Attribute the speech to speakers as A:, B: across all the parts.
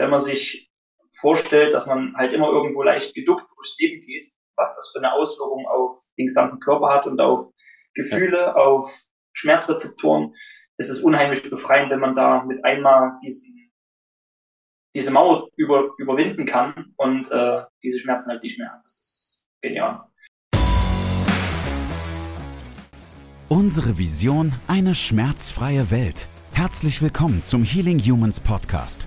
A: wenn man sich vorstellt, dass man halt immer irgendwo leicht geduckt durchs Leben geht, was das für eine Auswirkung auf den gesamten Körper hat und auf Gefühle, ja. auf Schmerzrezeptoren, ist es unheimlich befreiend, wenn man da mit einmal diesen, diese Mauer über, überwinden kann und äh, diese Schmerzen halt nicht mehr hat. Das ist genial.
B: Unsere Vision, eine schmerzfreie Welt. Herzlich willkommen zum Healing Humans Podcast.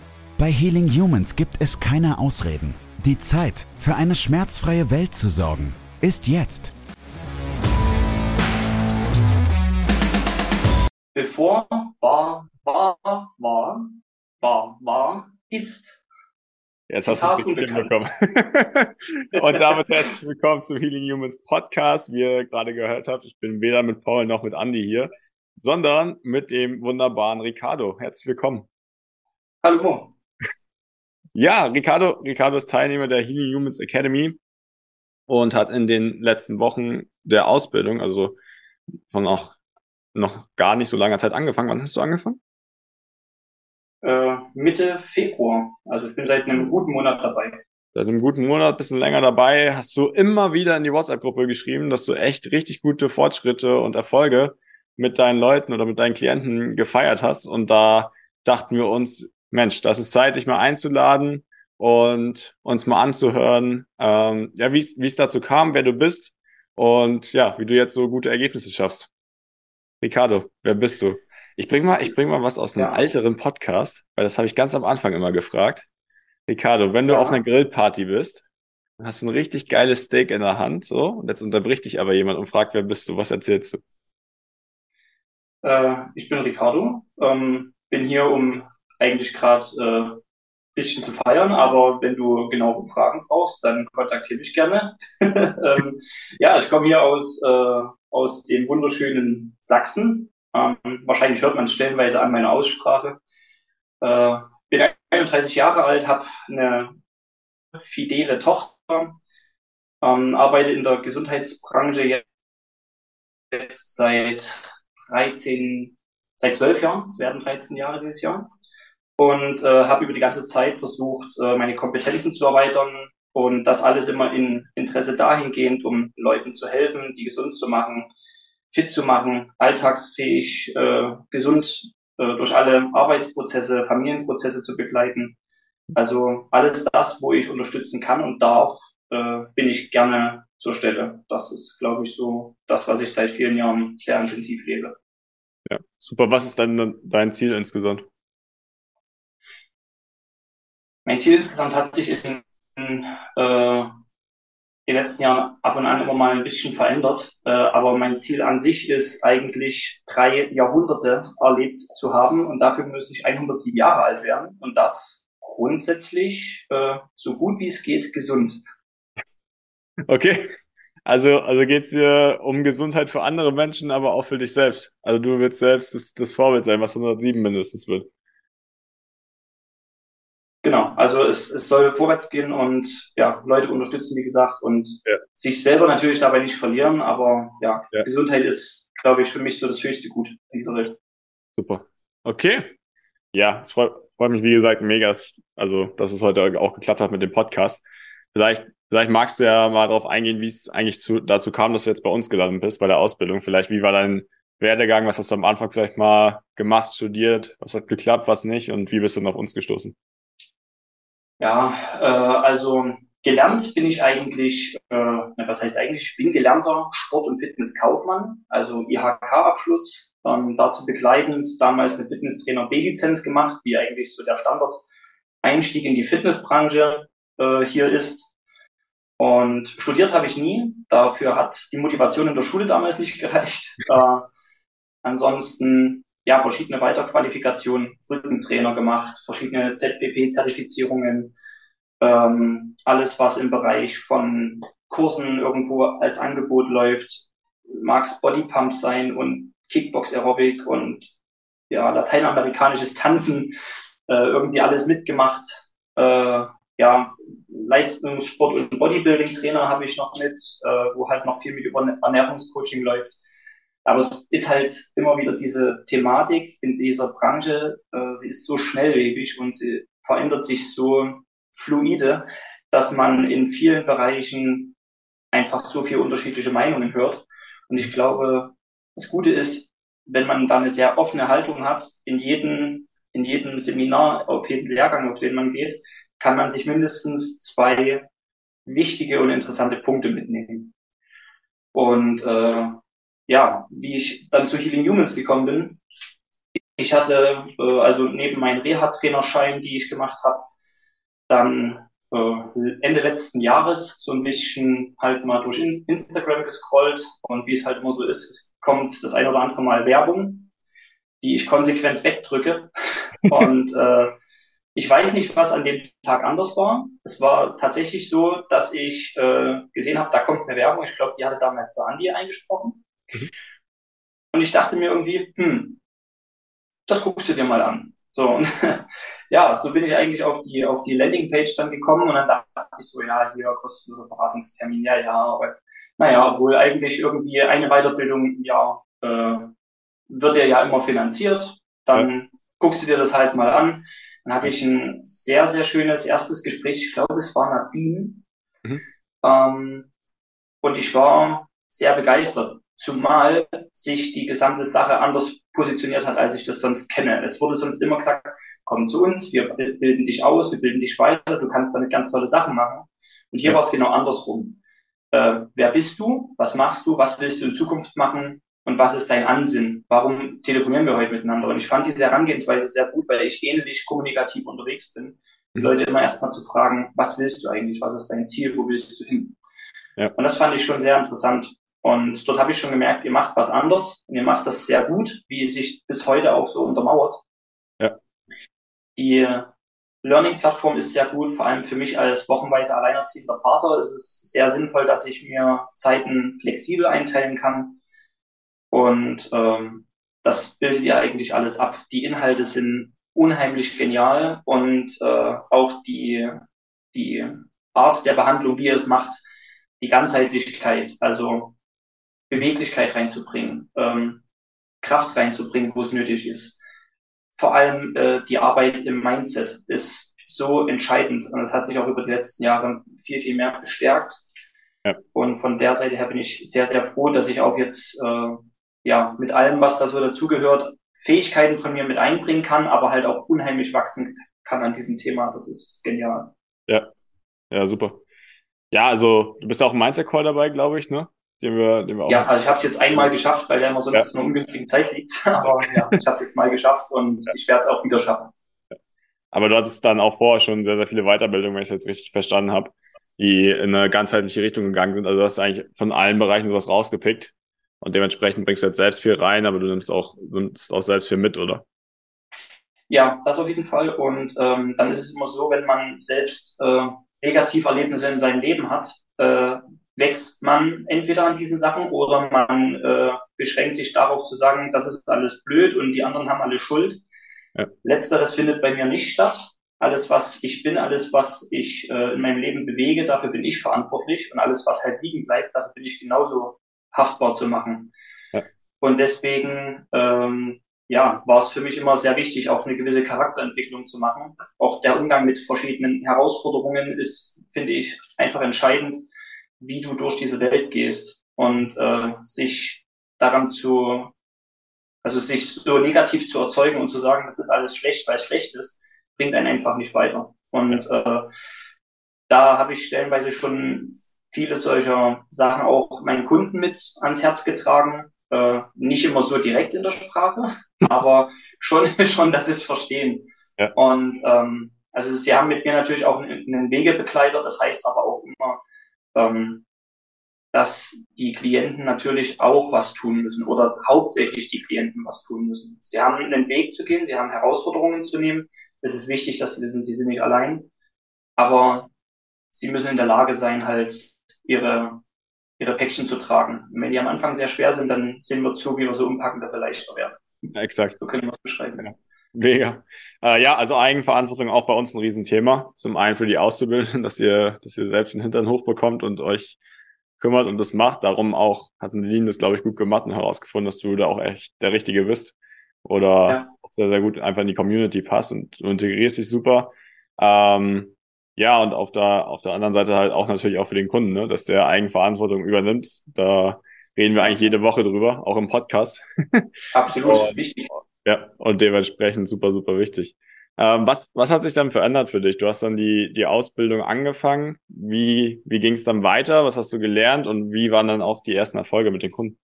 B: Bei Healing Humans gibt es keine Ausreden. Die Zeit, für eine schmerzfreie Welt zu sorgen, ist jetzt.
A: Bevor war, war, war, war, war, ist.
C: Jetzt hast du es richtig hinbekommen. und damit herzlich willkommen zum Healing Humans Podcast. Wie ihr gerade gehört habt, ich bin weder mit Paul noch mit Andy hier, sondern mit dem wunderbaren Ricardo. Herzlich willkommen.
A: Hallo.
C: Ja, Ricardo, Ricardo ist Teilnehmer der Healing Humans Academy und hat in den letzten Wochen der Ausbildung, also von auch noch gar nicht so langer Zeit angefangen. Wann hast du angefangen?
A: Äh, Mitte Februar. Also ich bin seit einem guten Monat dabei.
C: Seit einem guten Monat, bisschen länger dabei, hast du immer wieder in die WhatsApp-Gruppe geschrieben, dass du echt richtig gute Fortschritte und Erfolge mit deinen Leuten oder mit deinen Klienten gefeiert hast. Und da dachten wir uns, Mensch, das ist Zeit, dich mal einzuladen und uns mal anzuhören, ähm, ja, wie es dazu kam, wer du bist und ja, wie du jetzt so gute Ergebnisse schaffst. Ricardo, wer bist du? Ich bring mal, ich bring mal was aus einem ja. älteren Podcast, weil das habe ich ganz am Anfang immer gefragt. Ricardo, wenn du ja. auf einer Grillparty bist, und hast ein richtig geiles Steak in der Hand, so, und jetzt unterbricht dich aber jemand und fragt, wer bist du? Was erzählst du?
A: Äh, ich bin Ricardo, ähm, bin hier, um eigentlich gerade äh, bisschen zu feiern, aber wenn du genaue Fragen brauchst, dann kontaktiere mich gerne. ähm, ja, ich komme hier aus, äh, aus dem wunderschönen Sachsen, ähm, wahrscheinlich hört man stellenweise an meiner Aussprache. Äh, bin 31 Jahre alt, habe eine fidele Tochter, ähm, arbeite in der Gesundheitsbranche jetzt seit 13, seit 12 Jahren, es werden 13 Jahre dieses Jahr, und äh, habe über die ganze Zeit versucht, äh, meine Kompetenzen zu erweitern und das alles immer in Interesse dahingehend, um Leuten zu helfen, die gesund zu machen, fit zu machen, alltagsfähig, äh, gesund äh, durch alle Arbeitsprozesse, Familienprozesse zu begleiten. Also alles das, wo ich unterstützen kann und darf, äh, bin ich gerne zur Stelle. Das ist, glaube ich, so das, was ich seit vielen Jahren sehr intensiv lebe.
C: Ja, super. Was ist dann dein Ziel insgesamt?
A: Mein Ziel insgesamt hat sich in, in äh, die letzten Jahren ab und an immer mal ein bisschen verändert. Äh, aber mein Ziel an sich ist eigentlich drei Jahrhunderte erlebt zu haben und dafür müsste ich 107 Jahre alt werden und das grundsätzlich äh, so gut wie es geht gesund.
C: Okay. Also, also geht es dir um Gesundheit für andere Menschen, aber auch für dich selbst. Also du willst selbst das, das Vorbild sein, was 107 mindestens wird.
A: Genau, also es, es soll vorwärts gehen und ja, Leute unterstützen, wie gesagt, und ja. sich selber natürlich dabei nicht verlieren, aber ja, ja. Gesundheit ist, glaube ich, für mich so das höchste Gut in dieser Welt.
C: Super. Okay. Ja, es freut, freut mich, wie gesagt, mega, also, dass es heute auch geklappt hat mit dem Podcast. Vielleicht, vielleicht magst du ja mal darauf eingehen, wie es eigentlich zu, dazu kam, dass du jetzt bei uns gelandet bist, bei der Ausbildung. Vielleicht, wie war dein Werdegang? Was hast du am Anfang vielleicht mal gemacht, studiert? Was hat geklappt, was nicht? Und wie bist du auf uns gestoßen?
A: Ja, äh, also gelernt bin ich eigentlich, äh, was heißt eigentlich, ich bin gelernter Sport- und Fitnesskaufmann, also IHK-Abschluss, ähm, dazu begleitend damals eine Fitnesstrainer B-Lizenz gemacht, wie eigentlich so der Standard-Einstieg in die Fitnessbranche äh, hier ist. Und studiert habe ich nie, dafür hat die Motivation in der Schule damals nicht gereicht. Äh, ansonsten ja, verschiedene Weiterqualifikationen, Rückentrainer gemacht, verschiedene ZPP-Zertifizierungen, ähm, alles, was im Bereich von Kursen irgendwo als Angebot läuft, mag es Bodypump sein und Kickbox Aerobic und ja, lateinamerikanisches Tanzen, äh, irgendwie alles mitgemacht. Äh, ja, Leistungssport- und Bodybuilding-Trainer habe ich noch mit, äh, wo halt noch viel mit über Ernährungscoaching läuft. Aber es ist halt immer wieder diese Thematik in dieser Branche, äh, sie ist so schnelllebig und sie verändert sich so fluide, dass man in vielen Bereichen einfach so viele unterschiedliche Meinungen hört. Und ich glaube, das Gute ist, wenn man da eine sehr offene Haltung hat, in jedem, in jedem Seminar, auf jeden Lehrgang, auf den man geht, kann man sich mindestens zwei wichtige und interessante Punkte mitnehmen. Und äh, ja, wie ich dann zu Healing Humans gekommen bin, ich hatte äh, also neben meinem Reha-Trainerschein, die ich gemacht habe, dann äh, Ende letzten Jahres so ein bisschen halt mal durch Instagram gescrollt und wie es halt immer so ist, es kommt das ein oder andere Mal Werbung, die ich konsequent wegdrücke. und äh, ich weiß nicht, was an dem Tag anders war. Es war tatsächlich so, dass ich äh, gesehen habe, da kommt eine Werbung. Ich glaube, die hatte damals der Andi eingesprochen. Mhm. Und ich dachte mir irgendwie, hm, das guckst du dir mal an. So, und ja, so bin ich eigentlich auf die, auf die Landingpage dann gekommen und dann dachte ich so, ja, hier kostenloser Beratungstermin, ja, ja, aber naja, obwohl eigentlich irgendwie eine Weiterbildung im Jahr äh, wird ja ja immer finanziert, dann ja. guckst du dir das halt mal an. Dann hatte ich ein sehr, sehr schönes erstes Gespräch, ich glaube, es war Nadine. Mhm. Ähm, und ich war sehr begeistert, zumal sich die gesamte Sache anders positioniert hat, als ich das sonst kenne. Es wurde sonst immer gesagt, komm zu uns, wir bilden dich aus, wir bilden dich weiter, du kannst damit ganz tolle Sachen machen. Und hier ja. war es genau andersrum. Äh, wer bist du? Was machst du? Was willst du in Zukunft machen? Und was ist dein Ansinn? Warum telefonieren wir heute miteinander? Und ich fand diese Herangehensweise sehr gut, weil ich ähnlich kommunikativ unterwegs bin. Die mhm. Leute immer erstmal zu fragen, was willst du eigentlich? Was ist dein Ziel? Wo willst du hin? Ja. Und das fand ich schon sehr interessant. Und dort habe ich schon gemerkt, ihr macht was anders und ihr macht das sehr gut, wie sich bis heute auch so untermauert. Ja. Die Learning-Plattform ist sehr gut, vor allem für mich als wochenweise alleinerziehender Vater ist es sehr sinnvoll, dass ich mir Zeiten flexibel einteilen kann. Und ähm, das bildet ja eigentlich alles ab. Die Inhalte sind unheimlich genial und äh, auch die, die Art der Behandlung, wie ihr es macht, die Ganzheitlichkeit, also Beweglichkeit reinzubringen, ähm, Kraft reinzubringen, wo es nötig ist. Vor allem äh, die Arbeit im Mindset ist so entscheidend und es hat sich auch über die letzten Jahre viel, viel mehr bestärkt. Ja. Und von der Seite her bin ich sehr, sehr froh, dass ich auch jetzt äh, ja mit allem, was da so dazugehört, Fähigkeiten von mir mit einbringen kann, aber halt auch unheimlich wachsen kann an diesem Thema. Das ist genial.
C: Ja, ja, super. Ja, also du bist auch im Mindset Call dabei, glaube ich, ne?
A: Den wir, den wir auch ja, also ich habe es jetzt einmal geschafft, weil der immer sonst ja. in einer ungünstigen Zeit liegt. Aber ja, ich habe es jetzt mal geschafft und ja. ich werde es auch wieder schaffen.
C: Aber du hattest dann auch vorher schon sehr, sehr viele Weiterbildungen, wenn ich es jetzt richtig verstanden habe, die in eine ganzheitliche Richtung gegangen sind. Also du hast eigentlich von allen Bereichen sowas rausgepickt. Und dementsprechend bringst du jetzt selbst viel rein, aber du nimmst auch, nimmst auch selbst viel mit, oder?
A: Ja, das auf jeden Fall. Und ähm, dann ist es immer so, wenn man selbst äh, Negativerlebnisse in seinem Leben hat, äh, wächst man entweder an diesen Sachen oder man äh, beschränkt sich darauf zu sagen, das ist alles blöd und die anderen haben alle Schuld. Ja. Letzteres findet bei mir nicht statt. Alles, was ich bin, alles, was ich äh, in meinem Leben bewege, dafür bin ich verantwortlich. Und alles, was halt liegen bleibt, dafür bin ich genauso haftbar zu machen. Ja. Und deswegen ähm, ja, war es für mich immer sehr wichtig, auch eine gewisse Charakterentwicklung zu machen. Auch der Umgang mit verschiedenen Herausforderungen ist, finde ich, einfach entscheidend wie du durch diese Welt gehst und äh, sich daran zu, also sich so negativ zu erzeugen und zu sagen, das ist alles schlecht, weil es schlecht ist, bringt einen einfach nicht weiter. Und äh, da habe ich stellenweise schon viele solcher Sachen auch meinen Kunden mit ans Herz getragen. Äh, nicht immer so direkt in der Sprache, aber schon, schon, dass sie es verstehen. Ja. Und ähm, also sie haben mit mir natürlich auch einen, einen Wegebegleiter, das heißt aber auch immer, ähm, dass die Klienten natürlich auch was tun müssen oder hauptsächlich die Klienten was tun müssen. Sie haben einen Weg zu gehen, sie haben Herausforderungen zu nehmen. Es ist wichtig, dass sie wissen, sie sind nicht allein. Aber sie müssen in der Lage sein, halt ihre, ihre Päckchen zu tragen. Und wenn die am Anfang sehr schwer sind, dann sehen wir zu, wie wir so umpacken, dass sie leichter werden.
C: Ja, exakt.
A: So können wir es beschreiben.
C: Ja. Mega. Äh, ja, also Eigenverantwortung auch bei uns ein Riesenthema. Zum einen für die Auszubildenden, dass ihr, dass ihr selbst den Hintern hochbekommt und euch kümmert und das macht. Darum auch hat Nadine das, glaube ich, gut gemacht und herausgefunden, dass du da auch echt der Richtige bist. Oder ja. sehr, sehr gut einfach in die Community passt und du integrierst dich super. Ähm, ja, und auf der, auf der anderen Seite halt auch natürlich auch für den Kunden, ne, dass der Eigenverantwortung übernimmt. Da reden wir eigentlich jede Woche drüber, auch im Podcast.
A: Absolut, und, wichtig.
C: Ja, und dementsprechend super, super wichtig. Ähm, was, was hat sich dann verändert für dich? Du hast dann die, die Ausbildung angefangen. Wie, wie ging es dann weiter? Was hast du gelernt und wie waren dann auch die ersten Erfolge mit den Kunden?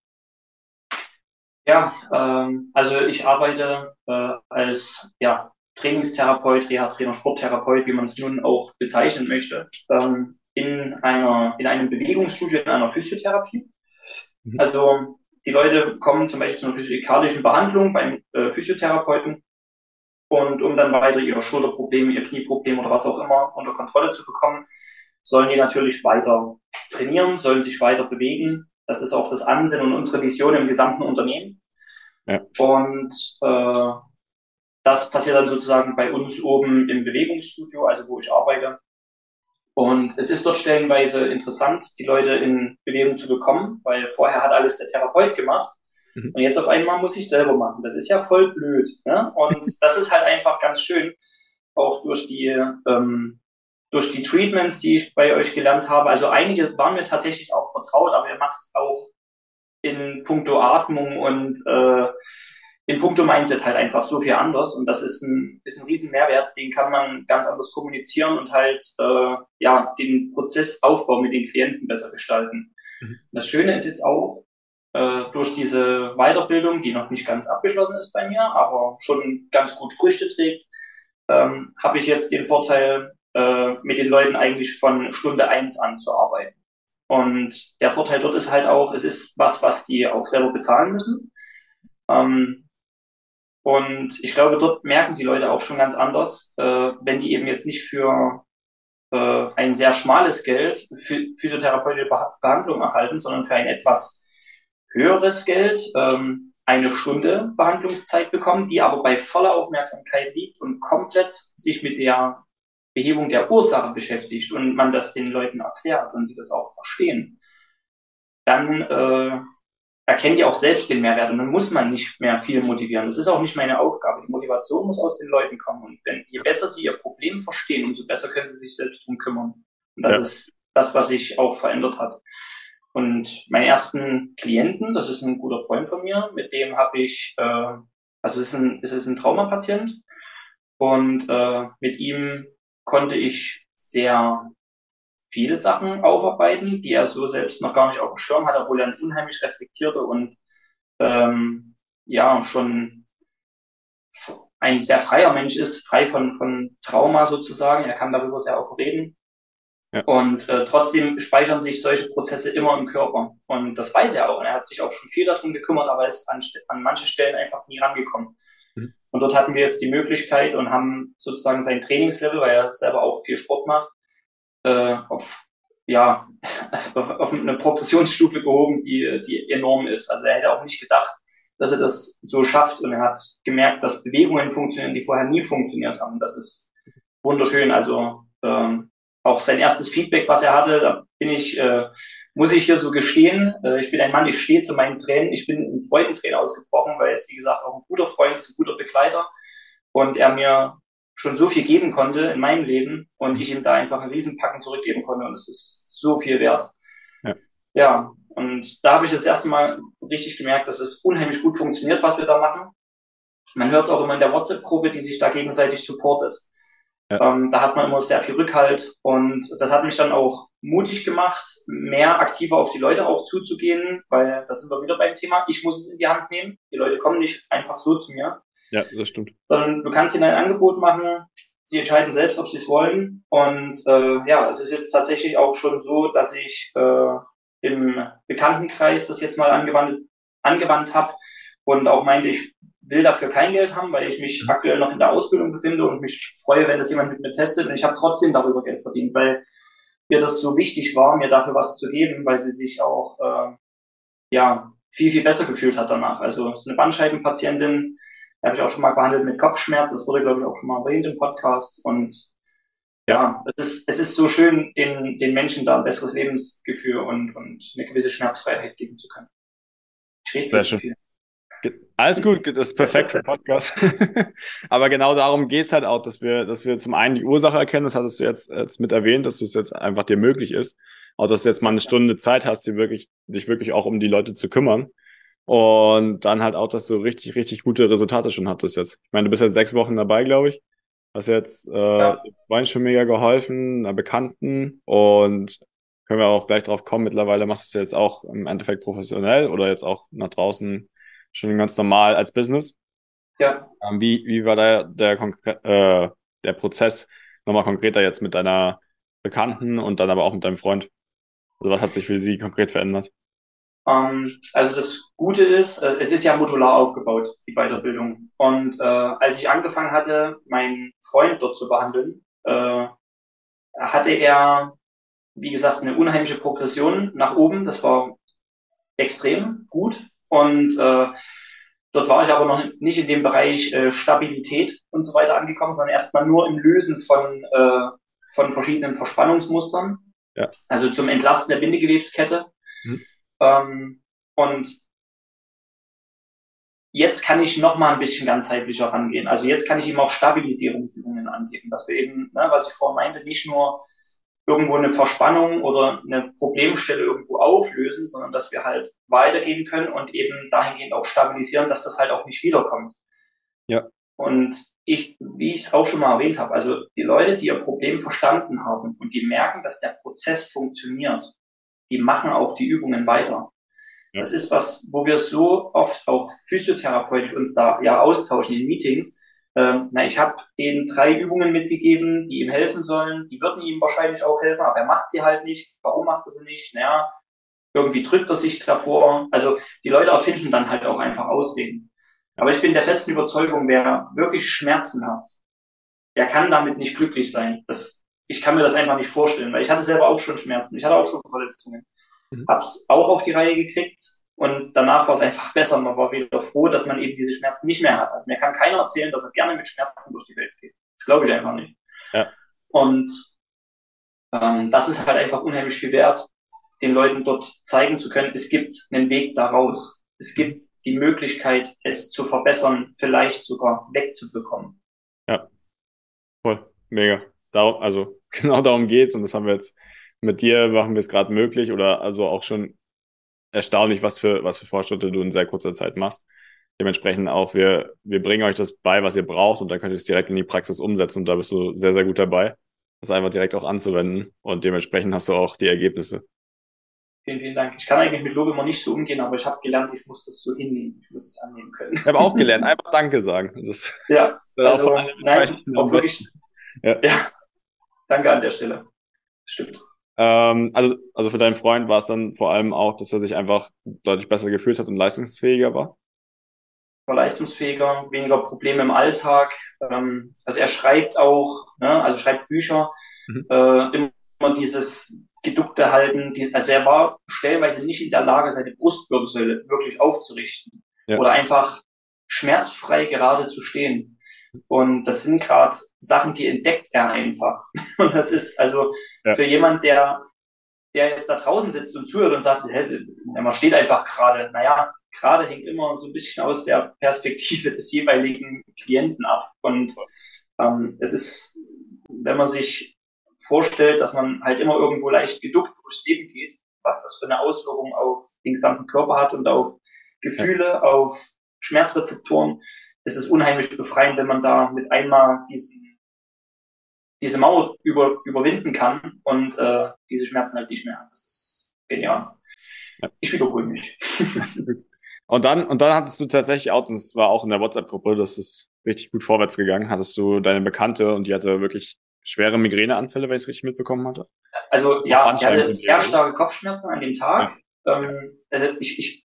A: Ja, ähm, also ich arbeite äh, als ja, Trainingstherapeut, Reha-Trainer, Sporttherapeut, wie man es nun auch bezeichnen möchte, ähm, in einer in einem Bewegungsstudio, in einer Physiotherapie. Mhm. Also die Leute kommen zum Beispiel zu einer physikalischen Behandlung beim äh, Physiotherapeuten und um dann weiter ihre Schulterprobleme, ihr Knieproblem oder was auch immer unter Kontrolle zu bekommen, sollen die natürlich weiter trainieren, sollen sich weiter bewegen. Das ist auch das Ansinnen und unsere Vision im gesamten Unternehmen. Ja. Und äh, das passiert dann sozusagen bei uns oben im Bewegungsstudio, also wo ich arbeite. Und es ist dort stellenweise interessant, die Leute in Bewegung zu bekommen, weil vorher hat alles der Therapeut gemacht. Mhm. Und jetzt auf einmal muss ich selber machen. Das ist ja voll blöd. Ne? Und das ist halt einfach ganz schön, auch durch die, ähm, durch die Treatments, die ich bei euch gelernt habe. Also einige waren mir tatsächlich auch vertraut, aber ihr macht auch in puncto Atmung und äh, in puncto Mindset halt einfach so viel anders und das ist ein, ist ein riesen Mehrwert, den kann man ganz anders kommunizieren und halt äh, ja den Prozessaufbau mit den Klienten besser gestalten. Mhm. Das Schöne ist jetzt auch, äh, durch diese Weiterbildung, die noch nicht ganz abgeschlossen ist bei mir, aber schon ganz gut Früchte trägt, ähm, habe ich jetzt den Vorteil, äh, mit den Leuten eigentlich von Stunde eins an zu arbeiten. Und der Vorteil dort ist halt auch, es ist was, was die auch selber bezahlen müssen. Ähm, und ich glaube, dort merken die Leute auch schon ganz anders, äh, wenn die eben jetzt nicht für äh, ein sehr schmales Geld für physiotherapeutische Behandlung erhalten, sondern für ein etwas höheres Geld ähm, eine Stunde Behandlungszeit bekommen, die aber bei voller Aufmerksamkeit liegt und komplett sich mit der Behebung der Ursache beschäftigt und man das den Leuten erklärt und die das auch verstehen, dann äh, erkennen die auch selbst den Mehrwert und dann muss man nicht mehr viel motivieren. Das ist auch nicht meine Aufgabe. Die Motivation muss aus den Leuten kommen. Und wenn, je besser sie ihr Problem verstehen, umso besser können sie sich selbst drum kümmern. Und das ja. ist das, was sich auch verändert hat. Und meinen ersten Klienten, das ist ein guter Freund von mir, mit dem habe ich, äh, also es ist ein, es ist ein Traumapatient und äh, mit ihm konnte ich sehr viele Sachen aufarbeiten, die er so selbst noch gar nicht auf dem Schirm hat, obwohl er ein unheimlich reflektierter und ähm, ja schon ein sehr freier Mensch ist, frei von, von Trauma sozusagen. Er kann darüber sehr auch reden. Ja. Und äh, trotzdem speichern sich solche Prozesse immer im Körper. Und das weiß er auch. Und er hat sich auch schon viel darum gekümmert, aber ist an, an manche Stellen einfach nie rangekommen. Mhm. Und dort hatten wir jetzt die Möglichkeit und haben sozusagen sein Trainingslevel, weil er selber auch viel Sport macht, äh, auf ja auf, auf eine Progressionsstufe gehoben, die, die enorm ist. Also er hätte auch nicht gedacht, dass er das so schafft und er hat gemerkt, dass Bewegungen funktionieren, die vorher nie funktioniert haben. Das ist wunderschön. Also ähm, auch sein erstes Feedback, was er hatte, da bin ich, äh, muss ich hier so gestehen, äh, ich bin ein Mann, ich stehe zu meinen Tränen, ich bin in Freudentränen ausgebrochen, weil er ist, wie gesagt, auch ein guter Freund, ein guter Begleiter und er mir schon so viel geben konnte in meinem Leben und ich ihm da einfach einen Riesenpacken zurückgeben konnte und es ist so viel wert. Ja. ja, und da habe ich das erste Mal richtig gemerkt, dass es unheimlich gut funktioniert, was wir da machen. Man hört es auch immer in der WhatsApp-Gruppe, die sich da gegenseitig supportet. Ja. Ähm, da hat man immer sehr viel Rückhalt und das hat mich dann auch mutig gemacht, mehr aktiver auf die Leute auch zuzugehen, weil da sind wir wieder beim Thema. Ich muss es in die Hand nehmen. Die Leute kommen nicht einfach so zu mir.
C: Ja, das stimmt.
A: Sondern du kannst ihnen ein Angebot machen, sie entscheiden selbst, ob sie es wollen. Und äh, ja, es ist jetzt tatsächlich auch schon so, dass ich äh, im Bekanntenkreis das jetzt mal angewandt, angewandt habe und auch meinte, ich will dafür kein Geld haben, weil ich mich mhm. aktuell noch in der Ausbildung befinde und mich freue, wenn das jemand mit mir testet. Und ich habe trotzdem darüber Geld verdient, weil ihr das so wichtig war, mir dafür was zu geben, weil sie sich auch äh, ja viel, viel besser gefühlt hat danach. Also es ist eine Bandscheibenpatientin, habe ich auch schon mal behandelt mit Kopfschmerz, das wurde, glaube ich, auch schon mal erwähnt im Podcast. Und ja, es ist, es ist so schön, den, den Menschen da ein besseres Lebensgefühl und, und eine gewisse Schmerzfreiheit geben zu können.
C: Ich rede viel, viel. Alles gut, das ist perfekt für Podcast. Aber genau darum geht's halt auch, dass wir, dass wir zum einen die Ursache erkennen, das hattest du jetzt, jetzt mit erwähnt, dass es jetzt einfach dir möglich ist. Auch dass du jetzt mal eine Stunde Zeit hast, die wirklich, dich wirklich auch um die Leute zu kümmern. Und dann halt auch, dass du richtig, richtig gute Resultate schon hattest jetzt. Ich meine, du bist jetzt sechs Wochen dabei, glaube ich. Hast jetzt äh, ja. Wein schon mega geholfen, einer Bekannten und können wir auch gleich drauf kommen. Mittlerweile machst du es jetzt auch im Endeffekt professionell oder jetzt auch nach draußen schon ganz normal als Business.
A: Ja.
C: Ähm, wie, wie war da der, äh, der Prozess nochmal konkreter jetzt mit deiner Bekannten und dann aber auch mit deinem Freund? Also was hat sich für sie konkret verändert?
A: Ähm, also das Gute ist, äh, es ist ja modular aufgebaut, die Weiterbildung. Und äh, als ich angefangen hatte, meinen Freund dort zu behandeln, äh, hatte er, wie gesagt, eine unheimliche Progression nach oben. Das war extrem gut. Und äh, dort war ich aber noch nicht in dem Bereich äh, Stabilität und so weiter angekommen, sondern erstmal nur im Lösen von, äh, von verschiedenen Verspannungsmustern. Ja. Also zum Entlasten der Bindegewebskette. Mhm. Ähm, und jetzt kann ich noch mal ein bisschen ganzheitlicher rangehen. Also jetzt kann ich ihm auch Stabilisierungsübungen angeben, dass wir eben, ne, was ich vorhin meinte, nicht nur irgendwo eine Verspannung oder eine Problemstelle irgendwo auflösen, sondern dass wir halt weitergehen können und eben dahingehend auch stabilisieren, dass das halt auch nicht wiederkommt.
C: Ja.
A: Und ich, wie ich es auch schon mal erwähnt habe, also die Leute, die ihr Problem verstanden haben und die merken, dass der Prozess funktioniert, die machen auch die Übungen weiter. Ja. Das ist was, wo wir so oft auch physiotherapeutisch uns da ja austauschen in Meetings, ähm, na, ich habe denen drei Übungen mitgegeben, die ihm helfen sollen. Die würden ihm wahrscheinlich auch helfen, aber er macht sie halt nicht. Warum macht er sie nicht? Naja, irgendwie drückt er sich davor. Also die Leute erfinden dann halt auch einfach Ausreden. Aber ich bin der festen Überzeugung, wer wirklich Schmerzen hat, der kann damit nicht glücklich sein. Das, ich kann mir das einfach nicht vorstellen, weil ich hatte selber auch schon Schmerzen, ich hatte auch schon Verletzungen. Mhm. Hab's auch auf die Reihe gekriegt, und danach war es einfach besser. Man war wieder froh, dass man eben diese Schmerzen nicht mehr hat. Also mir kann keiner erzählen, dass er gerne mit Schmerzen durch die Welt geht. Das glaube ich einfach nicht.
C: Ja.
A: Und ähm, das ist halt einfach unheimlich viel wert, den Leuten dort zeigen zu können, es gibt einen Weg daraus. Es gibt die Möglichkeit, es zu verbessern, vielleicht sogar wegzubekommen.
C: Ja, voll, mega. Darum, also genau darum geht's und das haben wir jetzt mit dir machen wir es gerade möglich oder also auch schon erstaunlich, was für, was für Fortschritte du in sehr kurzer Zeit machst. Dementsprechend auch, wir, wir bringen euch das bei, was ihr braucht und dann könnt ihr es direkt in die Praxis umsetzen und da bist du sehr, sehr gut dabei, das einfach direkt auch anzuwenden und dementsprechend hast du auch die Ergebnisse.
A: Vielen, vielen Dank. Ich kann eigentlich mit Lob immer nicht so umgehen, aber ich habe gelernt, ich muss das so hinnehmen. Ich muss es annehmen können.
C: Ich habe auch gelernt, einfach Danke sagen. Das,
A: ja, das also, nein, auch wirklich, ja. ja, danke an der Stelle. Stimmt.
C: Ähm, also, also für deinen Freund war es dann vor allem auch, dass er sich einfach deutlich besser gefühlt hat und leistungsfähiger war?
A: War leistungsfähiger, weniger Probleme im Alltag. Ähm, also er schreibt auch, ne, also schreibt Bücher, mhm. äh, immer dieses geduckte halten. Die, also er war stellenweise nicht in der Lage, seine Brustwirbelsäule wirklich aufzurichten ja. oder einfach schmerzfrei gerade zu stehen. Und das sind gerade Sachen, die entdeckt er einfach. Und das ist also ja. für jemand, der, der jetzt da draußen sitzt und zuhört und sagt, hey, man steht einfach gerade, naja, gerade hängt immer so ein bisschen aus der Perspektive des jeweiligen Klienten ab. Und ähm, es ist, wenn man sich vorstellt, dass man halt immer irgendwo leicht geduckt durchs Leben geht, was das für eine Auswirkung auf den gesamten Körper hat und auf Gefühle, ja. auf Schmerzrezeptoren, ist es unheimlich befreiend, wenn man da mit einmal diesen, diese Mauer über, überwinden kann und äh, diese Schmerzen halt nicht mehr hat. Das ist genial. Ja. Ich wiederhole mich.
C: und dann, und dann hattest du tatsächlich auch, und es war auch in der WhatsApp-Gruppe, das ist richtig gut vorwärts gegangen, hattest du deine Bekannte und die hatte wirklich schwere Migräneanfälle, wenn ich es richtig mitbekommen hatte?
A: Also ja, sie hatte sehr starke Kopfschmerzen an dem Tag. Ja. Ähm, also ich, ich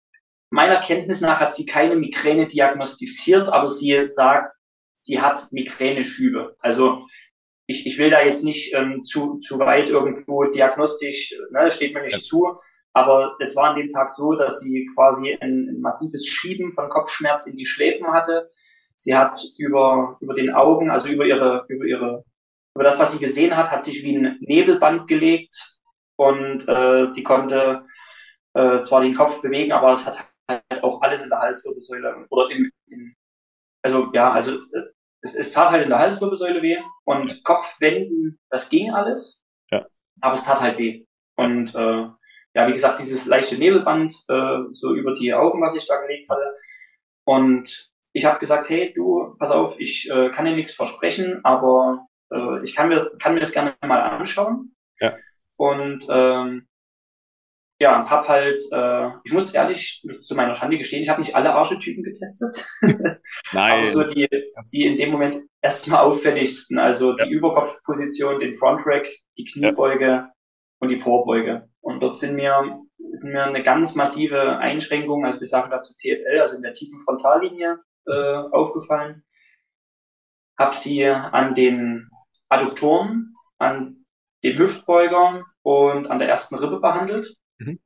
A: Meiner Kenntnis nach hat sie keine Migräne diagnostiziert, aber sie sagt, sie hat Migräneschübe. Also ich, ich will da jetzt nicht ähm, zu, zu weit irgendwo diagnostisch, ne, steht mir nicht ja. zu, aber es war an dem Tag so, dass sie quasi ein, ein massives Schieben von Kopfschmerz in die Schläfen hatte. Sie hat über, über den Augen, also über ihre, über ihre, über das, was sie gesehen hat, hat sich wie ein Nebelband gelegt und äh, sie konnte äh, zwar den Kopf bewegen, aber es hat halt auch alles in der Halswirbelsäule oder im, in, also ja, also äh, es, es tat halt in der Halswirbelsäule weh und Kopfwenden, das ging alles, ja. aber es tat halt weh. Und äh, ja, wie gesagt, dieses leichte Nebelband äh, so über die Augen, was ich da gelegt hatte. Und ich habe gesagt, hey, du, pass auf, ich äh, kann dir nichts versprechen, aber äh, ich kann mir, kann mir das gerne mal anschauen. Ja. Und ähm, ja, hab halt, äh, ich muss ehrlich zu meiner Schande gestehen, ich habe nicht alle Archetypen getestet. Nein. Aber so die, die in dem Moment erstmal auffälligsten, also ja. die Überkopfposition, den Frontrack, die Kniebeuge ja. und die Vorbeuge. Und dort sind mir, sind mir eine ganz massive Einschränkung, also wir sagen dazu TFL, also in der tiefen Frontallinie, äh, aufgefallen. Hab sie an den Adduktoren, an dem Hüftbeuger und an der ersten Rippe behandelt. Mhm.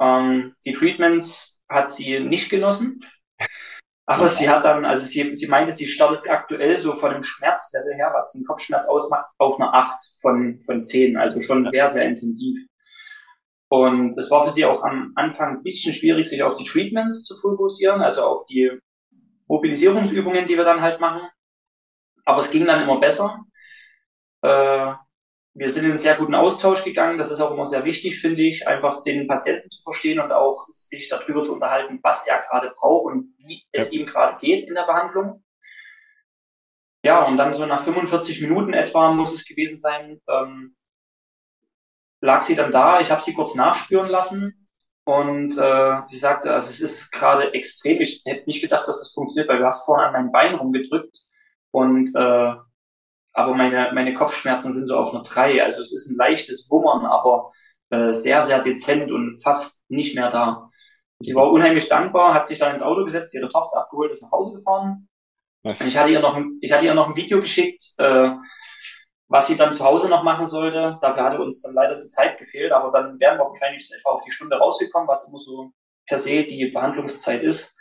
A: Ähm, die Treatments hat sie nicht genossen. Aber sie hat dann, also sie, sie meinte, sie startet aktuell so von dem Schmerzlevel her, was den Kopfschmerz ausmacht, auf eine 8 von, von 10. Also schon sehr, sehr intensiv. Und es war für sie auch am Anfang ein bisschen schwierig, sich auf die Treatments zu fokussieren, also auf die Mobilisierungsübungen, die wir dann halt machen. Aber es ging dann immer besser. Äh, wir sind in einen sehr guten Austausch gegangen. Das ist auch immer sehr wichtig, finde ich, einfach den Patienten zu verstehen und auch sich darüber zu unterhalten, was er gerade braucht und wie es ihm gerade geht in der Behandlung. Ja, und dann so nach 45 Minuten etwa muss es gewesen sein, ähm, lag sie dann da. Ich habe sie kurz nachspüren lassen und äh, sie sagte, also es ist gerade extrem. Ich hätte nicht gedacht, dass das funktioniert, weil du hast vorhin an meinem Bein rumgedrückt und äh, aber meine, meine Kopfschmerzen sind so auf einer drei. Also es ist ein leichtes Wummern, aber äh, sehr, sehr dezent und fast nicht mehr da. Sie war unheimlich dankbar, hat sich dann ins Auto gesetzt, ihre Tochter abgeholt, ist nach Hause gefahren. Nice. Und ich hatte ihr noch, ich hatte ihr noch ein Video geschickt, äh, was sie dann zu Hause noch machen sollte. Dafür hatte uns dann leider die Zeit gefehlt, aber dann wären wir wahrscheinlich etwa auf die Stunde rausgekommen, was immer so per se die Behandlungszeit ist.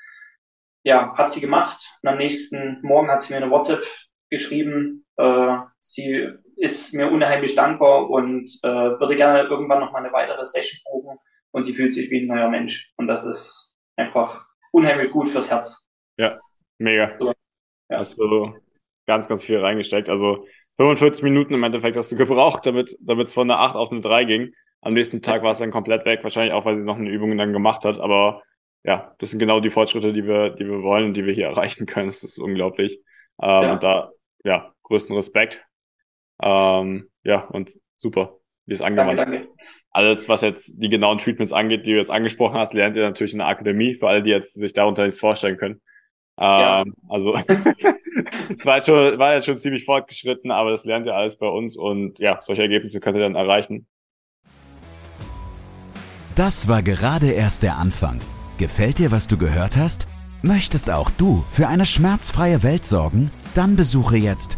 A: Ja, hat sie gemacht. Und am nächsten Morgen hat sie mir eine WhatsApp geschrieben, äh, sie ist mir unheimlich dankbar und äh, würde gerne irgendwann noch mal eine weitere Session buchen und sie fühlt sich wie ein neuer Mensch. Und das ist einfach unheimlich gut fürs Herz.
C: Ja, mega. So, ja. Hast du ganz, ganz viel reingesteckt. Also 45 Minuten im Endeffekt hast du gebraucht, damit damit es von einer 8 auf eine 3 ging. Am nächsten Tag war es dann komplett weg, wahrscheinlich auch, weil sie noch eine Übung dann gemacht hat. Aber ja, das sind genau die Fortschritte, die wir, die wir wollen und die wir hier erreichen können. Das ist unglaublich. Ähm, ja. Und da, ja, größten Respekt. Ähm, ja, und super, wie es angewandt. Danke, danke. Alles, was jetzt die genauen Treatments angeht, die du jetzt angesprochen hast, lernt ihr natürlich in der Akademie, für alle, die jetzt sich darunter nichts vorstellen können. Ja. Ähm, also es war jetzt, schon, war jetzt schon ziemlich fortgeschritten, aber das lernt ihr alles bei uns und ja, solche Ergebnisse könnt ihr dann erreichen.
B: Das war gerade erst der Anfang. Gefällt dir, was du gehört hast? Möchtest auch du für eine schmerzfreie Welt sorgen? Dann besuche jetzt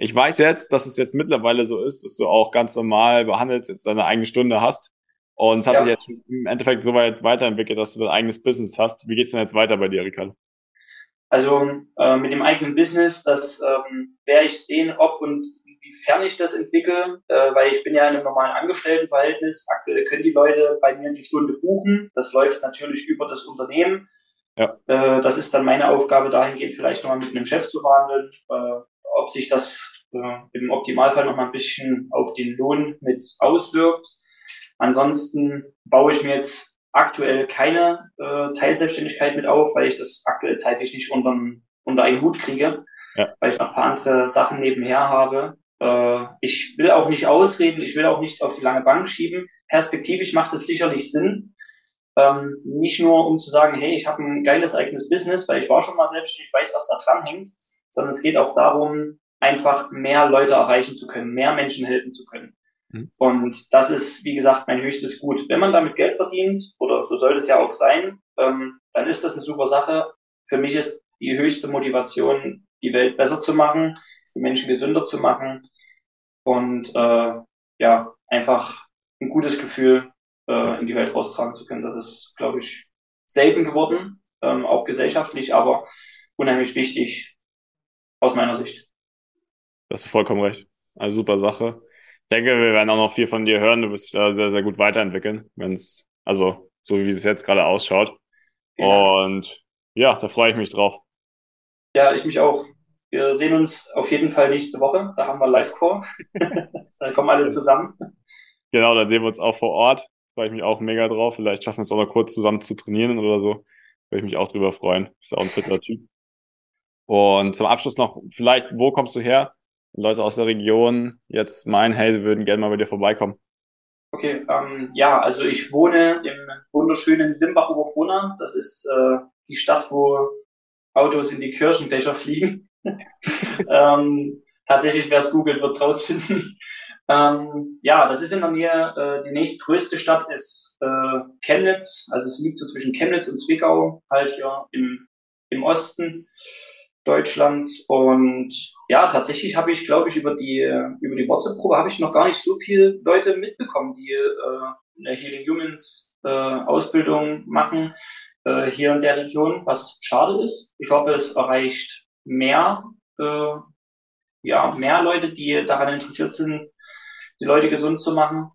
C: Ich weiß jetzt, dass es jetzt mittlerweile so ist, dass du auch ganz normal behandelst, jetzt deine eigene Stunde hast und es hat ja. sich jetzt im Endeffekt so weit weiterentwickelt, dass du dein eigenes Business hast. Wie geht's denn jetzt weiter bei dir, Ricardo?
A: Also äh, mit dem eigenen Business, das ähm, werde ich sehen, ob und inwiefern ich das entwickle, äh, weil ich bin ja in einem normalen Angestelltenverhältnis. Aktuell können die Leute bei mir die Stunde buchen. Das läuft natürlich über das Unternehmen. Ja. Äh, das ist dann meine Aufgabe, dahingehend vielleicht nochmal mit einem Chef zu verhandeln, äh, ob sich das äh, im Optimalfall nochmal ein bisschen auf den Lohn mit auswirkt. Ansonsten baue ich mir jetzt aktuell keine äh, Teilselbstständigkeit mit auf, weil ich das aktuell zeitlich nicht unter, unter einen Hut kriege. ja. weil ich noch ein paar andere Sachen nebenher habe. Äh, ich will auch nicht ausreden, ich will auch nichts auf die lange Bank schieben. Perspektivisch macht es sicherlich Sinn. Ähm, nicht nur um zu sagen, hey, ich habe ein geiles eigenes Business, weil ich war schon mal selbstständig, ich weiß, was da dran hängt, sondern es geht auch darum, einfach mehr Leute erreichen zu können, mehr Menschen helfen zu können. Mhm. Und das ist, wie gesagt, mein höchstes Gut. Wenn man damit Geld verdient, oder so soll es ja auch sein, ähm, dann ist das eine super Sache. Für mich ist die höchste Motivation, die Welt besser zu machen, die Menschen gesünder zu machen und äh, ja, einfach ein gutes Gefühl äh, in die Welt raustragen zu können. Das ist, glaube ich, selten geworden, ähm, auch gesellschaftlich, aber unheimlich wichtig aus meiner Sicht.
C: Du hast vollkommen recht. Also super Sache. Ich denke, wir werden auch noch viel von dir hören. Du wirst ja sehr, sehr gut weiterentwickeln, wenn es, also so wie es jetzt gerade ausschaut. Ja. Und ja, da freue ich mich drauf.
A: Ja, ich mich auch. Wir sehen uns auf jeden Fall nächste Woche. Da haben wir Live-Core. da kommen alle zusammen.
C: Genau, dann sehen wir uns auch vor Ort. Freue ich mich auch mega drauf. Vielleicht schaffen wir es auch noch kurz zusammen zu trainieren oder so. Würde ich mich auch drüber freuen. Bist auch ein fitter Typ. Und zum Abschluss noch, vielleicht, wo kommst du her? Leute aus der Region jetzt meinen, hey, sie würden gerne mal bei dir vorbeikommen.
A: Okay, ähm, ja, also ich wohne im wunderschönen Limbach-Oberfrohna. Das ist äh, die Stadt, wo Autos in die Kirchendächer fliegen. ähm, tatsächlich, wer es googelt, wird es rausfinden. ähm, ja, das ist in der Nähe, äh, die nächstgrößte Stadt ist äh, Chemnitz. Also es liegt so zwischen Chemnitz und Zwickau, halt hier im, im Osten Deutschlands. Und ja, tatsächlich habe ich, glaube ich, über die, über die WhatsApp-Probe habe ich noch gar nicht so viele Leute mitbekommen, die äh, eine Healing Humans äh, Ausbildung machen äh, hier in der Region, was schade ist. Ich hoffe, es erreicht mehr, äh, ja, mehr Leute, die daran interessiert sind, die Leute gesund zu machen.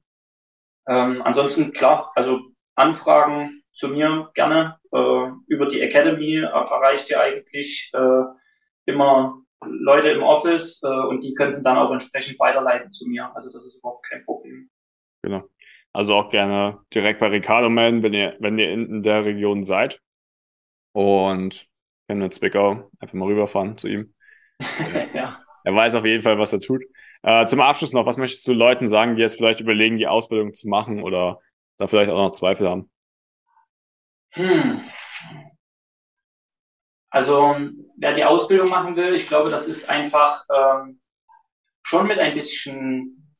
A: Ähm, ansonsten, klar, also Anfragen zu mir gerne. Äh, über die Academy erreicht ihr eigentlich äh, immer Leute im Office äh, und die könnten dann auch entsprechend weiterleiten zu mir. Also das ist überhaupt kein Problem.
C: Genau. Also auch gerne direkt bei Ricardo melden, wenn ihr, wenn ihr in der Region seid. Und wenn wir Zwickau einfach mal rüberfahren zu ihm. ja. Er weiß auf jeden Fall, was er tut. Äh, zum Abschluss noch, was möchtest du Leuten sagen, die jetzt vielleicht überlegen, die Ausbildung zu machen oder da vielleicht auch noch Zweifel haben? Hm.
A: Also wer die Ausbildung machen will, ich glaube, das ist einfach ähm, schon mit ein bisschen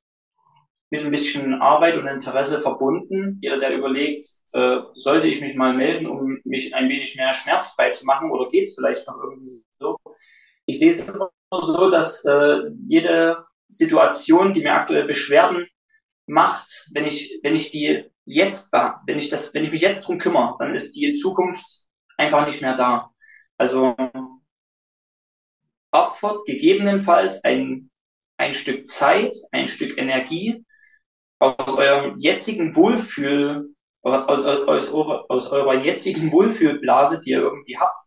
A: mit ein bisschen Arbeit und Interesse verbunden. Jeder, der überlegt, äh, sollte ich mich mal melden, um mich ein wenig mehr schmerzfrei zu machen oder geht es vielleicht noch irgendwie so? Ich sehe es immer so, dass äh, jede Situation, die mir aktuell Beschwerden macht, wenn ich, wenn ich die jetzt, wenn ich das, wenn ich mich jetzt drum kümmere, dann ist die Zukunft einfach nicht mehr da. Also opfert gegebenenfalls ein, ein Stück Zeit, ein Stück Energie aus eurem jetzigen Wohlfühl, aus, aus, aus, eurer jetzigen Wohlfühlblase, die ihr irgendwie habt,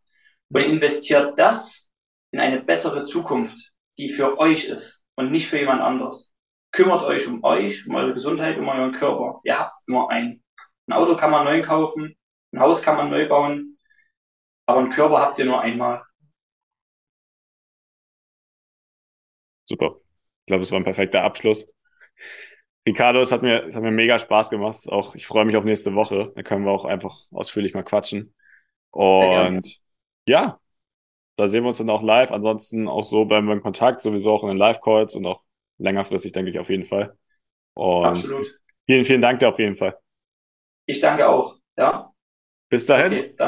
A: und investiert das in eine bessere Zukunft, die für euch ist und nicht für jemand anders. Kümmert euch um euch, um eure Gesundheit, um euren Körper. Ihr habt nur einen. Ein Auto kann man neu kaufen, ein Haus kann man neu bauen, aber einen Körper habt ihr nur einmal.
C: Super. Ich glaube, es war ein perfekter Abschluss. Ricardo, es hat mir, es hat mir mega Spaß gemacht. Auch ich freue mich auf nächste Woche. Da können wir auch einfach ausführlich mal quatschen. Und ja, da sehen wir uns dann auch live. Ansonsten auch so bleiben wir in Kontakt, sowieso auch in den Live-Calls und auch längerfristig, denke ich, auf jeden Fall. Und Absolut. Vielen, vielen Dank dir auf jeden Fall.
A: Ich danke auch. Ja.
C: Bis dahin. Okay.